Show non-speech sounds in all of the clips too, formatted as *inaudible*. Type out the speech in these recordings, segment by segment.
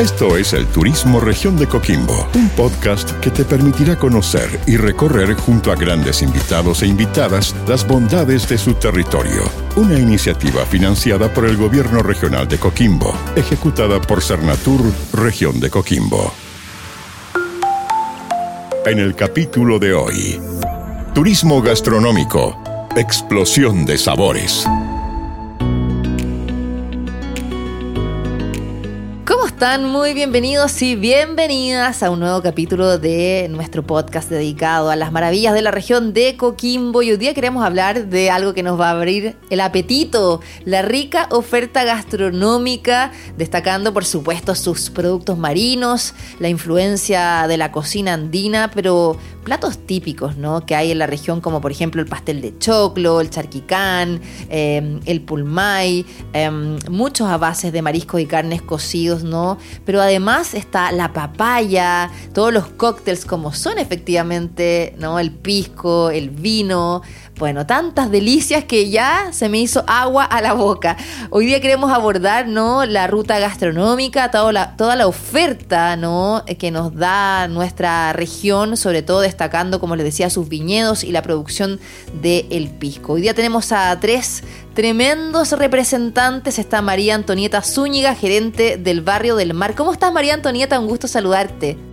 Esto es el Turismo Región de Coquimbo, un podcast que te permitirá conocer y recorrer junto a grandes invitados e invitadas las bondades de su territorio. Una iniciativa financiada por el Gobierno Regional de Coquimbo, ejecutada por Cernatur Región de Coquimbo. En el capítulo de hoy, Turismo Gastronómico, Explosión de Sabores. Están? Muy bienvenidos y bienvenidas a un nuevo capítulo de nuestro podcast dedicado a las maravillas de la región de Coquimbo. Y hoy día queremos hablar de algo que nos va a abrir el apetito, la rica oferta gastronómica, destacando por supuesto sus productos marinos, la influencia de la cocina andina, pero platos típicos ¿no? que hay en la región, como por ejemplo el pastel de choclo, el charquicán, em, el pulmay, em, muchos a de mariscos y carnes cocidos, ¿no? Pero además está la papaya, todos los cócteles como son efectivamente, ¿no? El pisco, el vino, bueno, tantas delicias que ya se me hizo agua a la boca. Hoy día queremos abordar, ¿no? La ruta gastronómica, toda la, oferta, ¿no? Que nos da nuestra región, sobre todo destacando, como les decía, sus viñedos y la producción del pisco. Hoy día tenemos a tres tremendos representantes. Está María Antonieta Zúñiga, gerente del barrio del Mar. ¿Cómo estás, María Antonieta? Un gusto saludarte.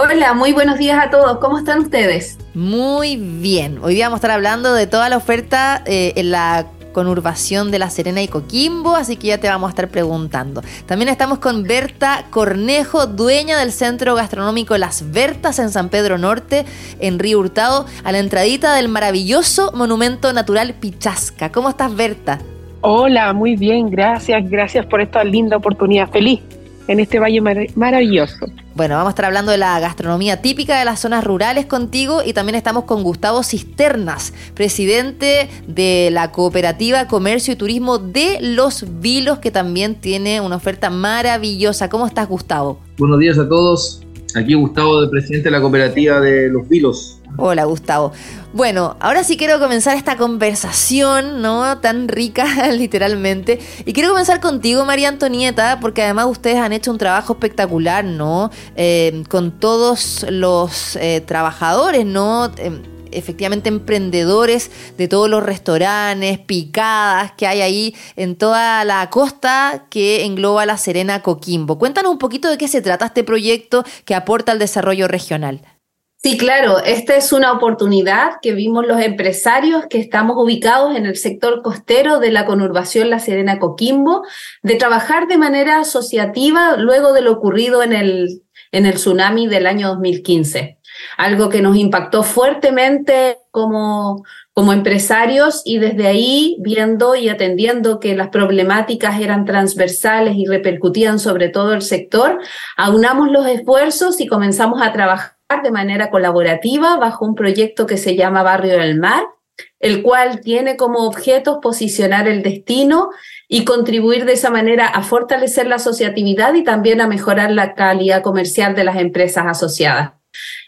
Hola, muy buenos días a todos. ¿Cómo están ustedes? Muy bien. Hoy día vamos a estar hablando de toda la oferta eh, en la conurbación de La Serena y Coquimbo, así que ya te vamos a estar preguntando. También estamos con Berta Cornejo, dueña del centro gastronómico Las Bertas en San Pedro Norte, en Río Hurtado, a la entradita del maravilloso monumento natural Pichasca. ¿Cómo estás, Berta? Hola, muy bien, gracias, gracias por esta linda oportunidad. Feliz en este valle maravilloso. Bueno, vamos a estar hablando de la gastronomía típica de las zonas rurales contigo y también estamos con Gustavo Cisternas, presidente de la Cooperativa Comercio y Turismo de Los Vilos, que también tiene una oferta maravillosa. ¿Cómo estás, Gustavo? Buenos días a todos. Aquí Gustavo, de presidente de la Cooperativa de Los Vilos. Hola Gustavo. Bueno, ahora sí quiero comenzar esta conversación, ¿no? Tan rica, *laughs* literalmente. Y quiero comenzar contigo, María Antonieta, porque además ustedes han hecho un trabajo espectacular, ¿no? Eh, con todos los eh, trabajadores, ¿no? Em, efectivamente emprendedores de todos los restaurantes, picadas que hay ahí en toda la costa que engloba la Serena Coquimbo. Cuéntanos un poquito de qué se trata este proyecto que aporta al desarrollo regional. Sí, claro, esta es una oportunidad que vimos los empresarios que estamos ubicados en el sector costero de la conurbación La Serena Coquimbo, de trabajar de manera asociativa luego de lo ocurrido en el, en el tsunami del año 2015. Algo que nos impactó fuertemente como, como empresarios y desde ahí viendo y atendiendo que las problemáticas eran transversales y repercutían sobre todo el sector, aunamos los esfuerzos y comenzamos a trabajar de manera colaborativa bajo un proyecto que se llama Barrio del Mar, el cual tiene como objeto posicionar el destino y contribuir de esa manera a fortalecer la asociatividad y también a mejorar la calidad comercial de las empresas asociadas.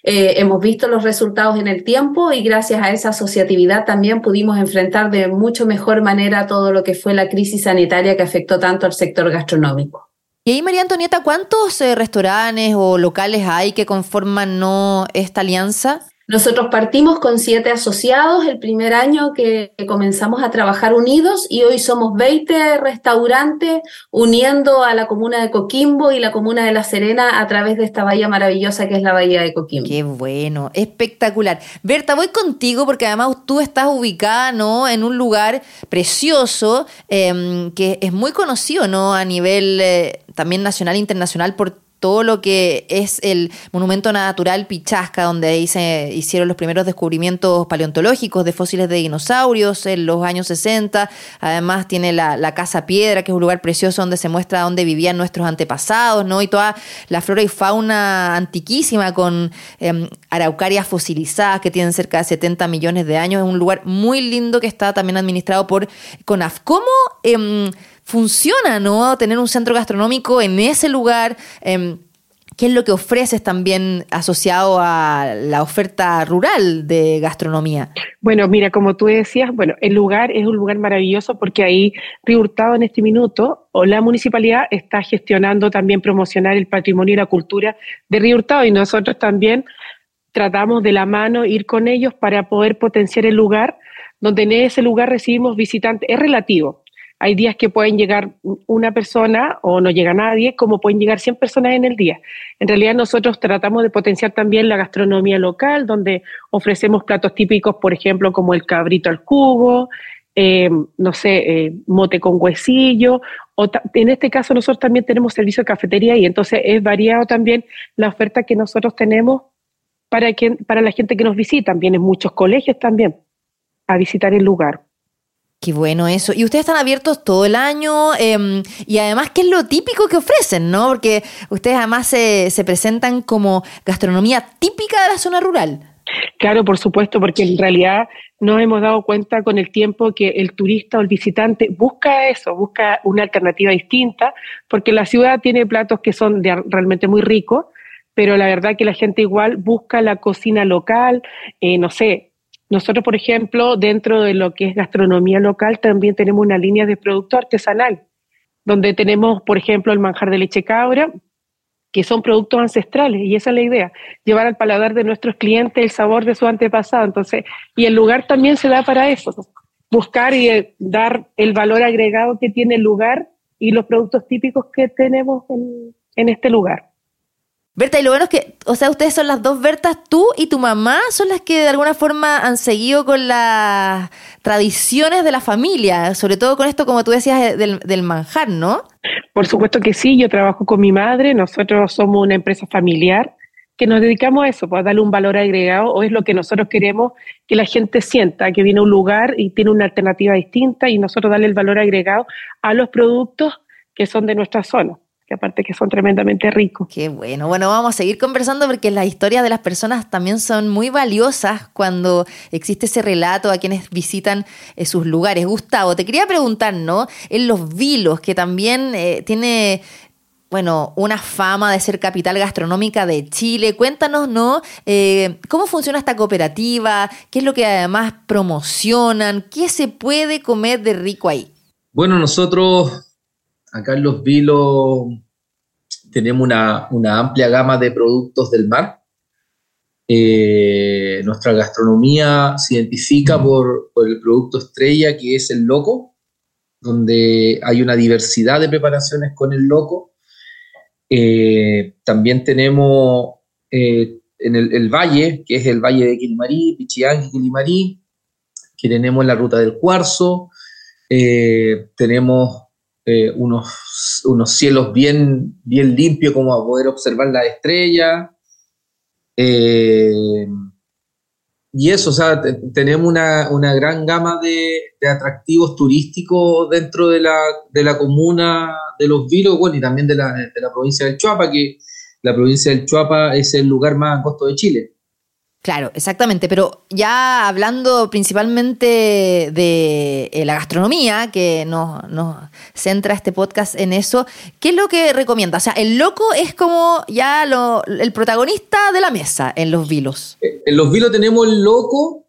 Eh, hemos visto los resultados en el tiempo y gracias a esa asociatividad también pudimos enfrentar de mucho mejor manera todo lo que fue la crisis sanitaria que afectó tanto al sector gastronómico. Y ahí, María Antonieta, ¿cuántos eh, restaurantes o locales hay que conforman ¿no? esta alianza? Nosotros partimos con siete asociados el primer año que comenzamos a trabajar unidos y hoy somos 20 restaurantes uniendo a la comuna de Coquimbo y la comuna de La Serena a través de esta bahía maravillosa que es la bahía de Coquimbo. Qué bueno, espectacular. Berta, voy contigo porque además tú estás ubicada ¿no? en un lugar precioso em, que es muy conocido ¿no? a nivel eh, también nacional e internacional por todo lo que es el monumento natural Pichasca, donde ahí se hicieron los primeros descubrimientos paleontológicos de fósiles de dinosaurios en los años 60. Además tiene la, Casa Piedra, que es un lugar precioso donde se muestra dónde vivían nuestros antepasados, ¿no? Y toda la flora y fauna antiquísima con em, araucarias fosilizadas que tienen cerca de 70 millones de años. Es un lugar muy lindo que está también administrado por CONAF. ¿Cómo... Em, funciona, ¿no? Tener un centro gastronómico en ese lugar. Em, ¿Qué es lo que ofreces también asociado a la oferta rural de gastronomía? Bueno, mira, como tú decías, bueno, el lugar es un lugar maravilloso porque ahí Río Hurtado en este minuto, o la municipalidad está gestionando también promocionar el patrimonio y la cultura de Río Hurtado y nosotros también tratamos de la mano ir con ellos para poder potenciar el lugar, donde en ese lugar recibimos visitantes, es relativo, hay días que pueden llegar una persona o no llega nadie, como pueden llegar 100 personas en el día. En realidad nosotros tratamos de potenciar también la gastronomía local, donde ofrecemos platos típicos, por ejemplo, como el cabrito al cubo, eh, no sé, eh, mote con huesillo, o en este caso nosotros también tenemos servicio de cafetería y entonces es variado también la oferta que nosotros tenemos para, que, para la gente que nos visita. Vienen muchos colegios también a visitar el lugar. Qué bueno eso. Y ustedes están abiertos todo el año em, y además, ¿qué es lo típico que ofrecen? ¿no? Porque ustedes además se, se presentan como gastronomía típica de la zona rural. Claro, por supuesto, porque en realidad nos hemos dado cuenta con el tiempo que el turista o el visitante busca eso, busca una alternativa distinta, porque la ciudad tiene platos que son realmente muy ricos, pero la verdad que la gente igual busca la cocina local, eh, no sé, nosotros, por ejemplo, dentro de lo que es gastronomía local, también tenemos una línea de producto artesanal, donde tenemos, por ejemplo, el manjar de leche cabra, que son productos ancestrales, y esa es la idea, llevar al paladar de nuestros clientes el sabor de su antepasado. Entonces, y el lugar también se da para eso, buscar y eh, dar el valor agregado que tiene el lugar y los productos típicos que tenemos en, en este lugar. Berta, y lo bueno es que, o sea, ustedes son las dos Bertas, tú y tu mamá son las que de alguna forma han seguido con las tradiciones de la familia, sobre todo con esto, como tú decías, del, manjar, ¿no? Por supuesto que sí, yo trabajo con mi madre, nosotros somos una empresa familiar que nos dedicamos a eso, pues a darle un valor agregado, o es lo que nosotros queremos que la gente sienta, que viene a un lugar y tiene una alternativa distinta y nosotros darle el valor agregado a los productos que son de nuestra zona que aparte que son tremendamente ricos. Qué bueno. Bueno, vamos a seguir conversando porque las historias de las personas también son muy valiosas cuando existe ese relato a quienes visitan eh, sus lugares. Gustavo, te quería preguntar, ¿no? En Los Vilos, que también eh, tiene bueno, una fama de ser capital gastronómica de Chile. Cuéntanos, ¿no? Eh, ¿Cómo funciona esta cooperativa? ¿Qué es lo que además promocionan? ¿Qué se puede comer de rico ahí? Bueno, nosotros acá en Los Vilos tenemos una, amplia gama de productos del mar. Eh, nuestra gastronomía se identifica por, el producto estrella que es el loco, donde hay una diversidad de preparaciones con el loco. Eh, también tenemos eh, en el, valle, que es el valle de Quilimarí, Pichiangui, Quilimarí, que tenemos la ruta del cuarzo, tenemos eh, unos, unos cielos bien, bien limpios como a poder observar las estrellas. Eh, y eso, o sea, tenemos una, gran gama de, atractivos turísticos dentro de la, comuna de Los Vilos, bueno, y también de la, de la provincia del Chuapa, que la provincia del Chuapa es el lugar más angosto de Chile. Claro, exactamente, pero ya hablando principalmente de eh, la gastronomía, que nos, centra este podcast en eso, ¿qué es lo que recomienda? O sea, el loco es como ya lo, el protagonista de la mesa en los vilos. Eh, en los vilos tenemos el loco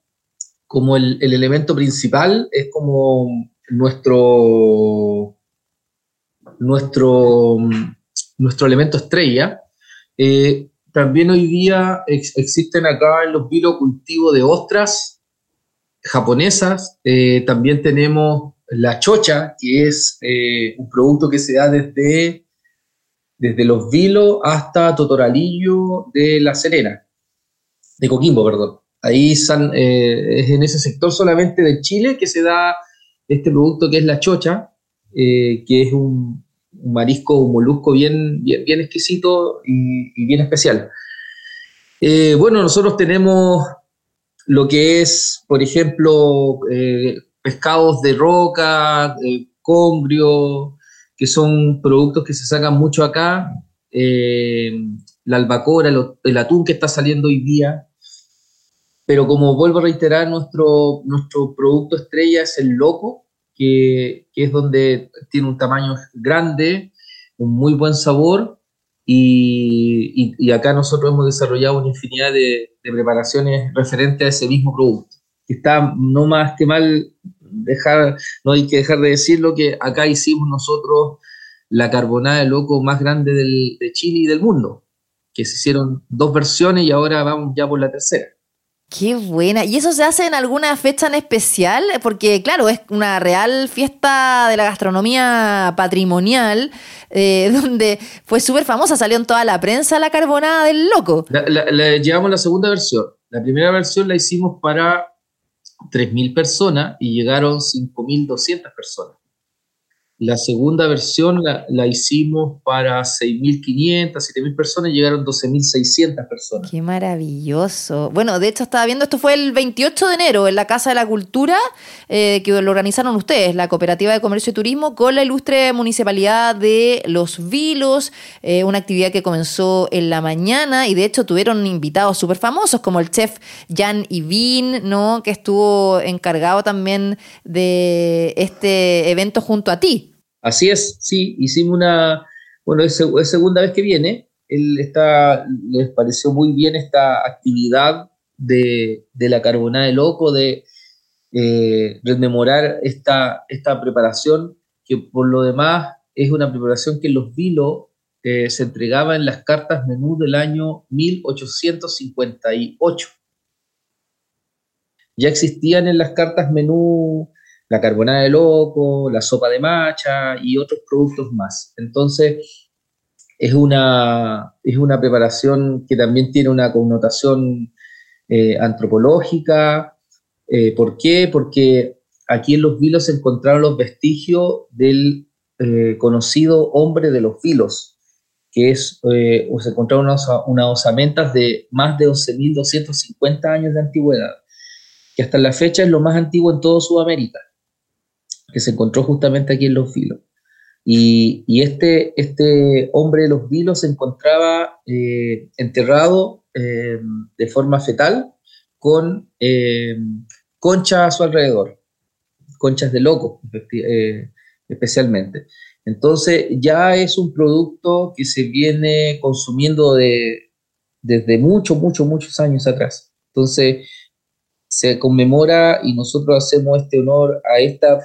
como el, elemento principal, es como nuestro, nuestro, nuestro elemento estrella. Eh, también hoy día existen acá en los vilos cultivos de ostras japonesas. Eh, también tenemos la chocha, que es eh, un producto que se da desde, desde los vilos hasta Totoralillo de La Serena, de Coquimbo, perdón. Ahí eh, es en ese sector solamente de Chile que se da este producto que es la chocha, que es un, marisco, un molusco bien, bien, exquisito y, bien especial. Eh, bueno, nosotros tenemos lo que es, por ejemplo, eh, pescados de roca, congrio, que son productos que se sacan mucho acá, la albacora, el atún que está saliendo hoy día, pero como vuelvo a reiterar, nuestro, nuestro producto estrella es el loco, que, es donde tiene un tamaño grande, un muy buen sabor, y, acá nosotros hemos desarrollado una infinidad de, preparaciones referentes a ese mismo producto. Está no más que mal dejar, no hay que dejar de decirlo que acá hicimos nosotros la carbonada de loco más grande de Chile y del mundo, que se hicieron dos versiones y ahora vamos ya por la tercera. Qué buena. ¿Y eso se hace en alguna fecha en especial? Porque, claro, es una real fiesta de la gastronomía patrimonial, eh, *laughs* donde fue súper famosa, salió en toda la prensa la carbonada del loco. llevamos la segunda versión. La primera versión la hicimos para 3.000 personas y llegaron 5.200 personas. La segunda versión la, hicimos para 6.500, 7.000 personas y llegaron 12.600 personas. Qué maravilloso. Bueno, de hecho estaba viendo, esto fue el 28 de enero en la Casa de la Cultura, eh, que lo organizaron ustedes, la Cooperativa de Comercio y Turismo, con la ilustre Municipalidad de Los Vilos, eh, una actividad que comenzó en la mañana y de hecho tuvieron invitados súper famosos como el chef Jan Ivin, ¿no? que estuvo encargado también de este evento junto a ti. Así es, sí, hicimos una, bueno, es, segunda vez que viene, él les pareció muy bien esta actividad de, la carbonada de loco, de eh, rememorar esta, esta preparación, que por lo demás es una preparación que los vilos eh, se entregaba en las cartas menú del año 1858. Ya existían en las cartas menú la carbonada de loco, la sopa de macha y otros productos más. Entonces, es una, es una preparación que también tiene una connotación eh, antropológica. Eh, ¿Por qué? Porque aquí en los vilos se encontraron los vestigios del eh, conocido hombre de los vilos, que es, se encontraron unas, osamentas de más de 11.250 años de antigüedad, que hasta la fecha es lo más antiguo en todo Sudamérica que se encontró justamente aquí en Los Vilos. Y, este, este hombre de Los Vilos se encontraba eh, enterrado eh, de forma fetal con eh, conchas a su alrededor, conchas de loco especialmente. Entonces ya es un producto que se viene consumiendo de, desde muchos, muchos, muchos años atrás. Entonces, se conmemora y nosotros hacemos este honor a, esta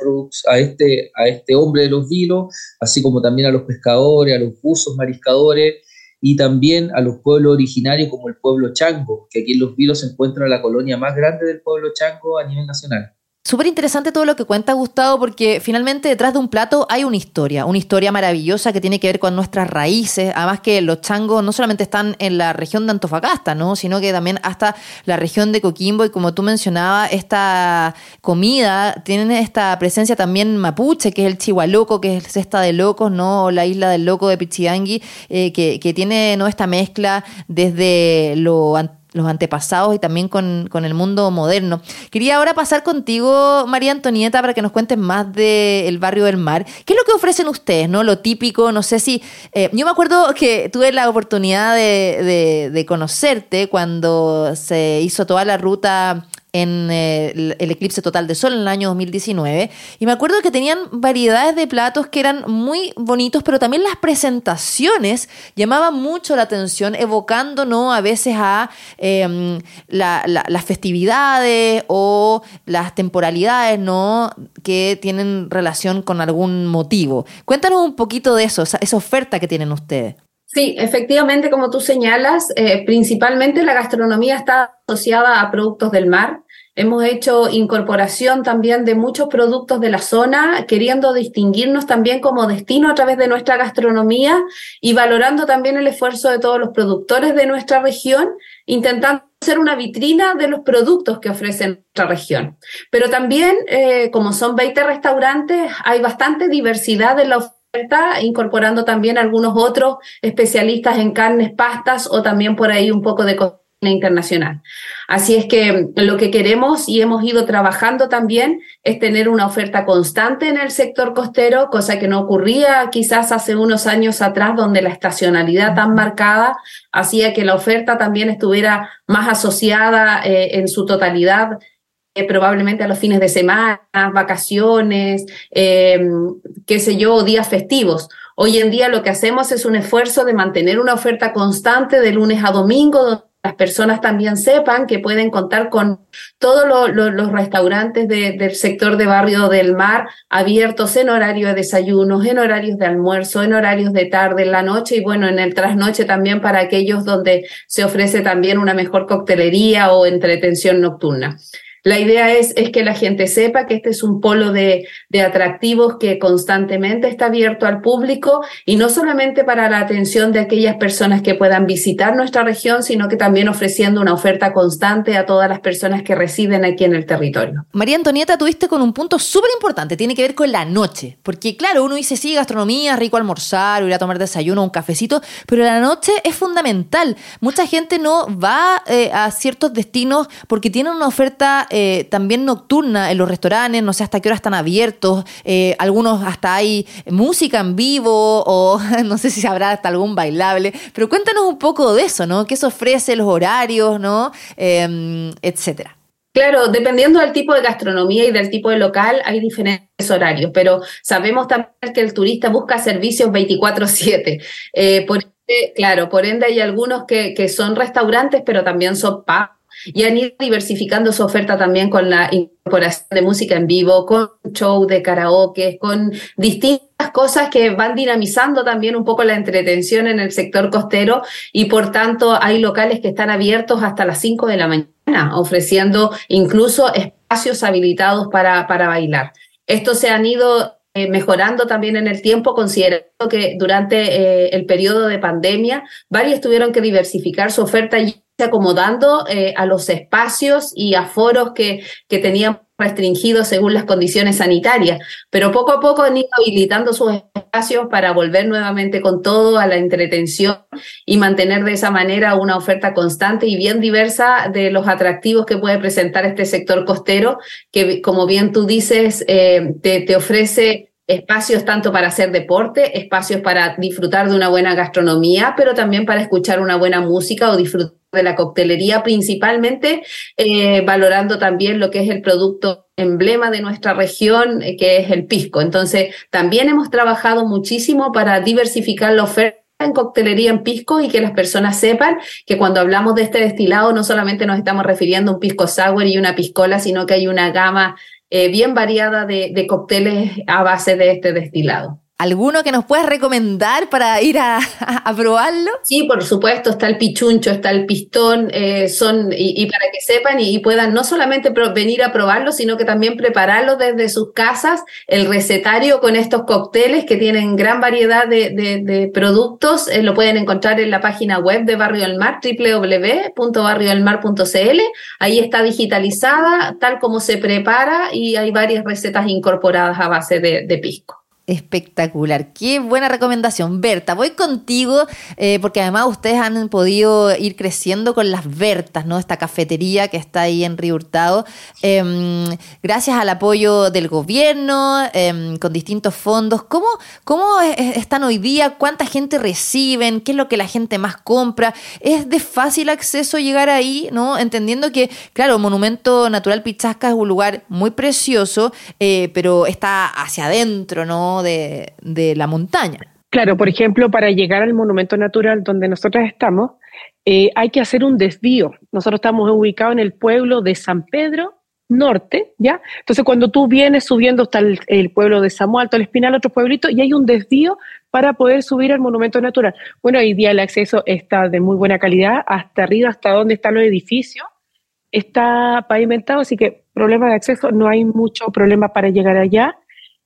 a, este, a este hombre de los vilos, así como también a los pescadores, a los buzos mariscadores y también a los pueblos originarios como el pueblo chango, que aquí en los vilos se encuentra la colonia más grande del pueblo chango a nivel nacional. Súper interesante todo lo que cuenta Gustavo, porque finalmente detrás de un plato hay una historia, una historia maravillosa que tiene que ver con nuestras raíces. Además que los changos no solamente están en la región de Antofagasta, ¿no? sino que también hasta la región de Coquimbo. Y como tú mencionabas, esta comida tiene esta presencia también mapuche, que es el chihualoco, que es esta de locos, ¿no? La isla del loco de Pichidangui, eh, que, que, tiene ¿no? esta mezcla desde lo antiguo los antepasados y también con, el mundo moderno. Quería ahora pasar contigo, María Antonieta, para que nos cuentes más del barrio del mar. ¿Qué es lo que ofrecen ustedes? ¿no? Lo típico, no sé si... Eh, yo me acuerdo que tuve la oportunidad de, de conocerte cuando se hizo toda la ruta en eh, el, eclipse total de sol en el año 2019. Y me acuerdo que tenían variedades de platos que eran muy bonitos, pero también las presentaciones llamaban mucho la atención, evocando ¿no? a veces a em, las festividades o las temporalidades ¿no? que tienen relación con algún motivo. Cuéntanos un poquito de eso, esa, oferta que tienen ustedes. Sí, efectivamente, como tú señalas, eh, principalmente la gastronomía está asociada a productos del mar, Hemos hecho incorporación también de muchos productos de la zona, queriendo distinguirnos también como destino a través de nuestra gastronomía y valorando también el esfuerzo de todos los productores de nuestra región, intentando ser una vitrina de los productos que ofrece nuestra región. Pero también, eh, como son 20 restaurantes, hay bastante diversidad en la oferta incorporando también algunos otros especialistas en carnes, pastas o también por ahí un poco de internacional. Así es que lo que queremos y hemos ido trabajando también es tener una oferta constante en el sector costero, cosa que no ocurría quizás hace unos años atrás, donde la estacionalidad tan marcada hacía que la oferta también estuviera más asociada eh, en su totalidad eh, probablemente a los fines de semana, vacaciones, eh, qué sé yo, días festivos. Hoy en día lo que hacemos es un esfuerzo de mantener una oferta constante de lunes a domingo, las personas también sepan que pueden contar con todos los restaurantes del sector de Barrio del Mar abiertos en horario de desayunos, en horarios de almuerzo, en horarios de tarde, en la noche y bueno, en el trasnoche también para aquellos donde se ofrece también una mejor coctelería o entretención nocturna. La idea es, es que la gente sepa que este es un polo de, de atractivos que constantemente está abierto al público y no solamente para la atención de aquellas personas que puedan visitar nuestra región, sino que también ofreciendo una oferta constante a todas las personas que residen aquí en el territorio. María Antonieta, tuviste con un punto súper importante, tiene que ver con la noche, porque claro, uno dice sí, gastronomía, rico almorzar, ir a tomar desayuno, un cafecito, pero la noche es fundamental. Mucha gente no va eh, a ciertos destinos porque tienen una oferta también nocturna en los restaurantes, no sé hasta qué hora están abiertos, eh, algunos hasta hay música en vivo o *laughs* no sé si habrá hasta algún bailable, pero cuéntanos un poco de eso, ¿no? ¿Qué se ofrece, los horarios, ¿no? Em, etcétera. Claro, dependiendo del tipo de gastronomía y del tipo de local, hay diferentes horarios, pero sabemos también que el turista busca servicios 24/7. Eh, por claro, por ende hay algunos que, que son restaurantes, pero también son pubs y han ido diversificando su oferta también con la incorporación de música en vivo, con show de karaoke, con distintas cosas que van dinamizando también un poco la entretención en el sector costero y por tanto hay locales que están abiertos hasta las 5 de la mañana, ofreciendo incluso espacios habilitados para, para bailar. Estos se han ido eh, mejorando también en el tiempo, considerando que durante eh, el periodo de pandemia varios tuvieron que diversificar su oferta y acomodando eh, a los espacios y aforos que, que tenían restringidos según las condiciones sanitarias, pero poco a poco han ido habilitando sus espacios para volver nuevamente con todo a la entretención y mantener de esa manera una oferta constante y bien diversa de los atractivos que puede presentar este sector costero, que como bien tú dices, eh, te, te ofrece espacios tanto para hacer deporte, espacios para disfrutar de una buena gastronomía, pero también para escuchar una buena música o disfrutar de la coctelería, principalmente eh, valorando también lo que es el producto emblema de nuestra región, eh, que es el pisco. Entonces, también hemos trabajado muchísimo para diversificar la oferta en coctelería en pisco y que las personas sepan que cuando hablamos de este destilado no solamente nos estamos refiriendo a un pisco sour y una piscola, sino que hay una gama eh, bien variada de, de cócteles a base de este destilado. ¿Alguno que nos puedas recomendar para ir a, probarlo? Sí, por supuesto, está el pichuncho, está el pistón, eh, son, y, para que sepan y, puedan no solamente venir a probarlo, sino que también prepararlo desde sus casas, el recetario con estos cócteles que tienen gran variedad de, productos, eh, lo pueden encontrar en la página web de Barrio del Mar, www.barriodelmar.cl, ahí está digitalizada, tal como se prepara, y hay varias recetas incorporadas a base de pisco. Espectacular, qué buena recomendación. Berta, voy contigo eh, porque además ustedes han podido ir creciendo con las Bertas, ¿no? Esta cafetería que está ahí en Río Hurtado, em, gracias al apoyo del gobierno, em, con distintos fondos. ¿Cómo, ¿Cómo están hoy día? ¿Cuánta gente reciben? ¿Qué es lo que la gente más compra? ¿Es de fácil acceso llegar ahí, ¿no? Entendiendo que, claro, Monumento Natural Pichasca es un lugar muy precioso, eh, pero está hacia adentro, ¿no? De, la montaña. Claro, por ejemplo, para llegar al monumento natural donde nosotros estamos, eh, hay que hacer un desvío. Nosotros estamos ubicados en el pueblo de San Pedro Norte, ¿ya? Entonces, cuando tú vienes subiendo hasta el, pueblo de Samuel, el Espinal, otro pueblito, y hay un desvío para poder subir al monumento natural. Bueno, hoy día el acceso está de muy buena calidad, hasta arriba, hasta donde están los edificios, está pavimentado, así que problema de acceso, no hay mucho problema para llegar allá.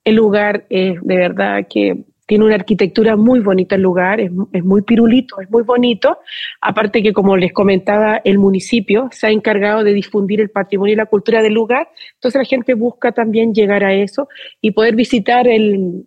El lugar es de verdad que tiene una arquitectura muy bonita el lugar, es, muy pirulito, es muy bonito. Aparte que, como les comentaba, el municipio se ha encargado de difundir el patrimonio y la cultura del lugar, entonces la gente busca también llegar a eso y poder visitar el,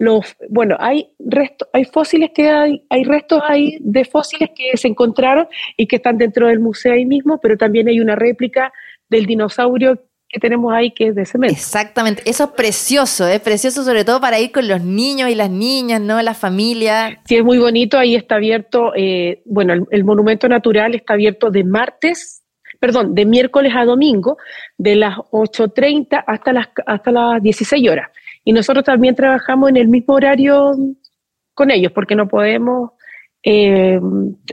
los, bueno, hay restos, hay fósiles que hay, hay restos ahí de fósiles que se encontraron y que están dentro del museo ahí mismo, pero también hay una réplica del dinosaurio que tenemos ahí que es de cemento. Exactamente, eso es precioso, es precioso sobre todo para ir con los niños y las niñas, ¿no? La familia. Sí, es muy bonito, ahí está abierto, eh, bueno, el, monumento natural está abierto de martes, perdón, de miércoles a domingo, de las 8.30 hasta las, hasta las 16 horas. Y nosotros también trabajamos en el mismo horario con ellos, porque no podemos eh,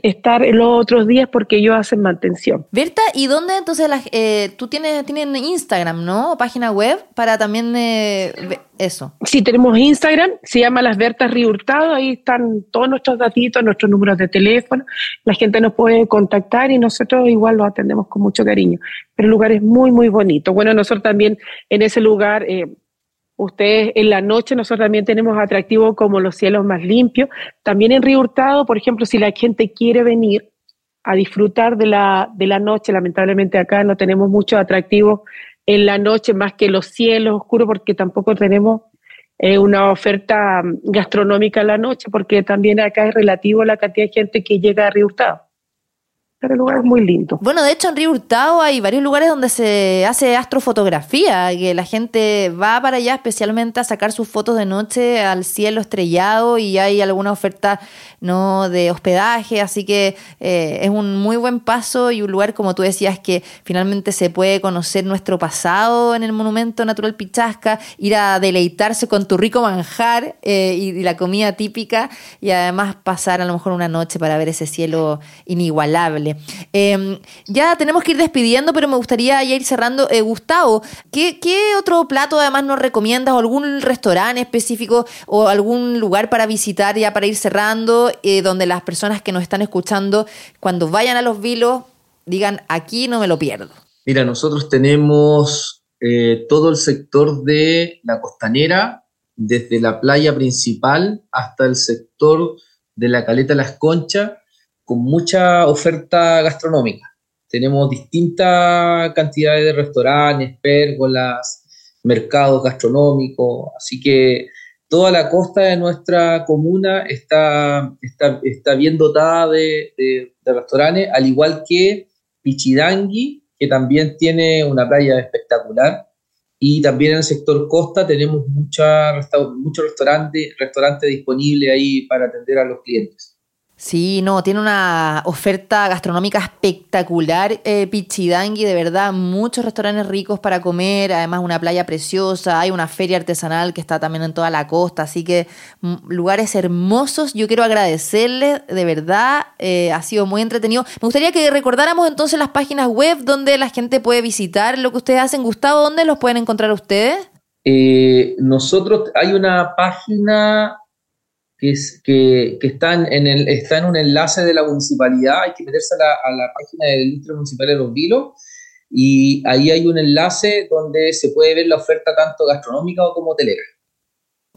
estar en los otros días porque ellos hacen mantención. Berta, ¿y dónde entonces eh, tú tienes tienen Instagram, ¿no? Página web para también eh, eso. Sí, tenemos Instagram, se llama Las Bertas Río Hurtado, ahí están todos nuestros datitos, nuestros números de teléfono, la gente nos puede contactar y nosotros igual los atendemos con mucho cariño. Pero el lugar es muy, muy bonito. Bueno, nosotros también en ese lugar... Ustedes en la noche, nosotros también tenemos atractivos como los cielos más limpios. También en Río Hurtado, por ejemplo, si la gente quiere venir a disfrutar de la, de la noche, lamentablemente acá no tenemos muchos atractivos en la noche más que los cielos oscuros, porque tampoco tenemos eh, una oferta gastronómica en la noche, porque también acá es relativo la cantidad de gente que llega a Río Hurtado pero el lugar es muy lindo. Bueno, de hecho en Río Hurtado hay varios lugares donde se hace astrofotografía, que la gente va para allá especialmente a sacar sus fotos de noche al cielo estrellado y hay alguna oferta no de hospedaje, así que eh, es un muy buen paso y un lugar, como tú decías, que finalmente se puede conocer nuestro pasado en el Monumento Natural Pichasca, ir a deleitarse con tu rico manjar eh, y, la comida típica y además pasar a lo mejor una noche para ver ese cielo inigualable. Em, ya tenemos que ir despidiendo, pero me gustaría ya ir cerrando. Eh, Gustavo, ¿qué, otro plato además nos recomiendas? ¿O algún restaurante específico o algún lugar para visitar ya para ir cerrando, eh, donde las personas que nos están escuchando, cuando vayan a los vilos, digan, aquí no me lo pierdo? Mira, nosotros tenemos eh, todo el sector de la costanera, desde la playa principal hasta el sector de la caleta Las Conchas, con mucha oferta gastronómica. Tenemos distintas cantidades de restaurantes, pérgolas, mercados gastronómicos, así que toda la costa de nuestra comuna está, está, bien dotada de, restaurantes, al igual que Pichidangui, que también tiene una playa espectacular. Y también en el sector costa tenemos muchos restaurantes restaurante disponibles ahí para atender a los clientes. Sí, no, tiene una oferta gastronómica espectacular, eh, Pichidangui, de verdad, muchos restaurantes ricos para comer, además una playa preciosa, hay una feria artesanal que está también en toda la costa, así que mm, lugares hermosos. Yo quiero agradecerles, de verdad, eh, ha sido muy entretenido. Me gustaría que recordáramos entonces las páginas web donde la gente puede visitar lo que ustedes hacen. Gustavo, ¿dónde los pueden encontrar ustedes? Eh, nosotros, hay una página que, es, que, que están en el, está en un enlace de la municipalidad, hay que meterse a la, página del Instituto Municipal de Los Vilos y ahí hay un enlace donde se puede ver la oferta tanto gastronómica como hotelera.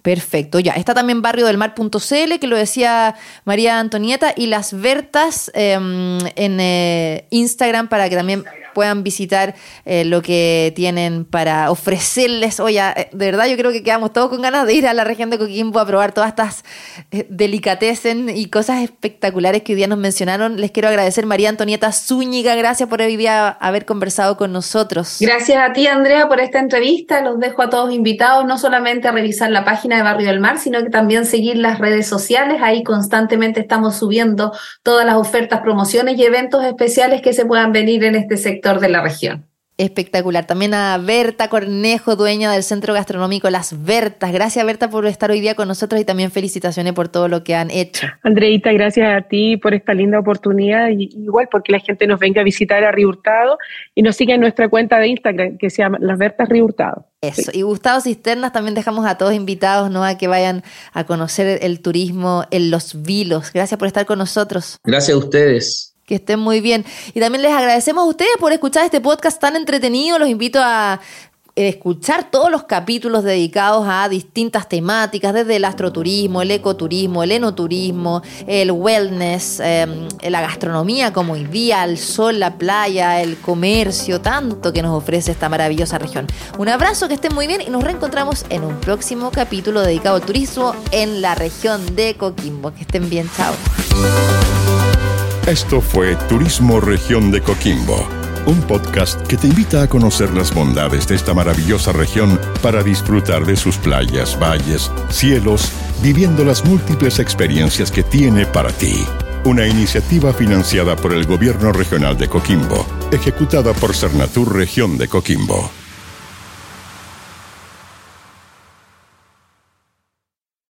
Perfecto, ya. Está también barrio del mar.cl, que lo decía María Antonieta, y las Vertas em, en eh, Instagram para que también puedan visitar eh, lo que tienen para ofrecerles. Oye, eh, de verdad yo creo que quedamos todos con ganas de ir a la región de Coquimbo a probar todas estas eh, delicatessen y cosas espectaculares que hoy día nos mencionaron. Les quiero agradecer María Antonieta Zúñiga, gracias por hoy día haber conversado con nosotros. Gracias a ti, Andrea, por esta entrevista. Los dejo a todos invitados no solamente a revisar la página de Barrio del Mar, sino que también seguir las redes sociales. Ahí constantemente estamos subiendo todas las ofertas, promociones y eventos especiales que se puedan venir en este sector de la región. Espectacular. También a Berta Cornejo, dueña del Centro Gastronómico Las Bertas. Gracias, Berta, por estar hoy día con nosotros y también felicitaciones por todo lo que han hecho. Andreita, gracias a ti por esta linda oportunidad. Y igual porque la gente nos venga a visitar a Río Hurtado y nos siga en nuestra cuenta de Instagram que se llama Las Bertas Río Hurtado. Eso. Y Gustavo Cisternas también dejamos a todos invitados ¿no? a que vayan a conocer el turismo en Los Vilos. Gracias por estar con nosotros. Gracias a ustedes. Que estén muy bien. Y también les agradecemos a ustedes por escuchar este podcast tan entretenido. Los invito a escuchar todos los capítulos dedicados a distintas temáticas, desde el astroturismo, el ecoturismo, el enoturismo, el wellness, em, la gastronomía como hoy día, el sol, la playa, el comercio, tanto que nos ofrece esta maravillosa región. Un abrazo, que estén muy bien y nos reencontramos en un próximo capítulo dedicado al turismo en la región de Coquimbo. Que estén bien, chao. Esto fue Turismo Región de Coquimbo un podcast que te invita a conocer las bondades de esta maravillosa región para disfrutar de sus playas, valles, cielos, viviendo las múltiples experiencias que tiene para ti. Una iniciativa financiada por el Gobierno Regional de Coquimbo, ejecutada por Cernatur Región de Coquimbo.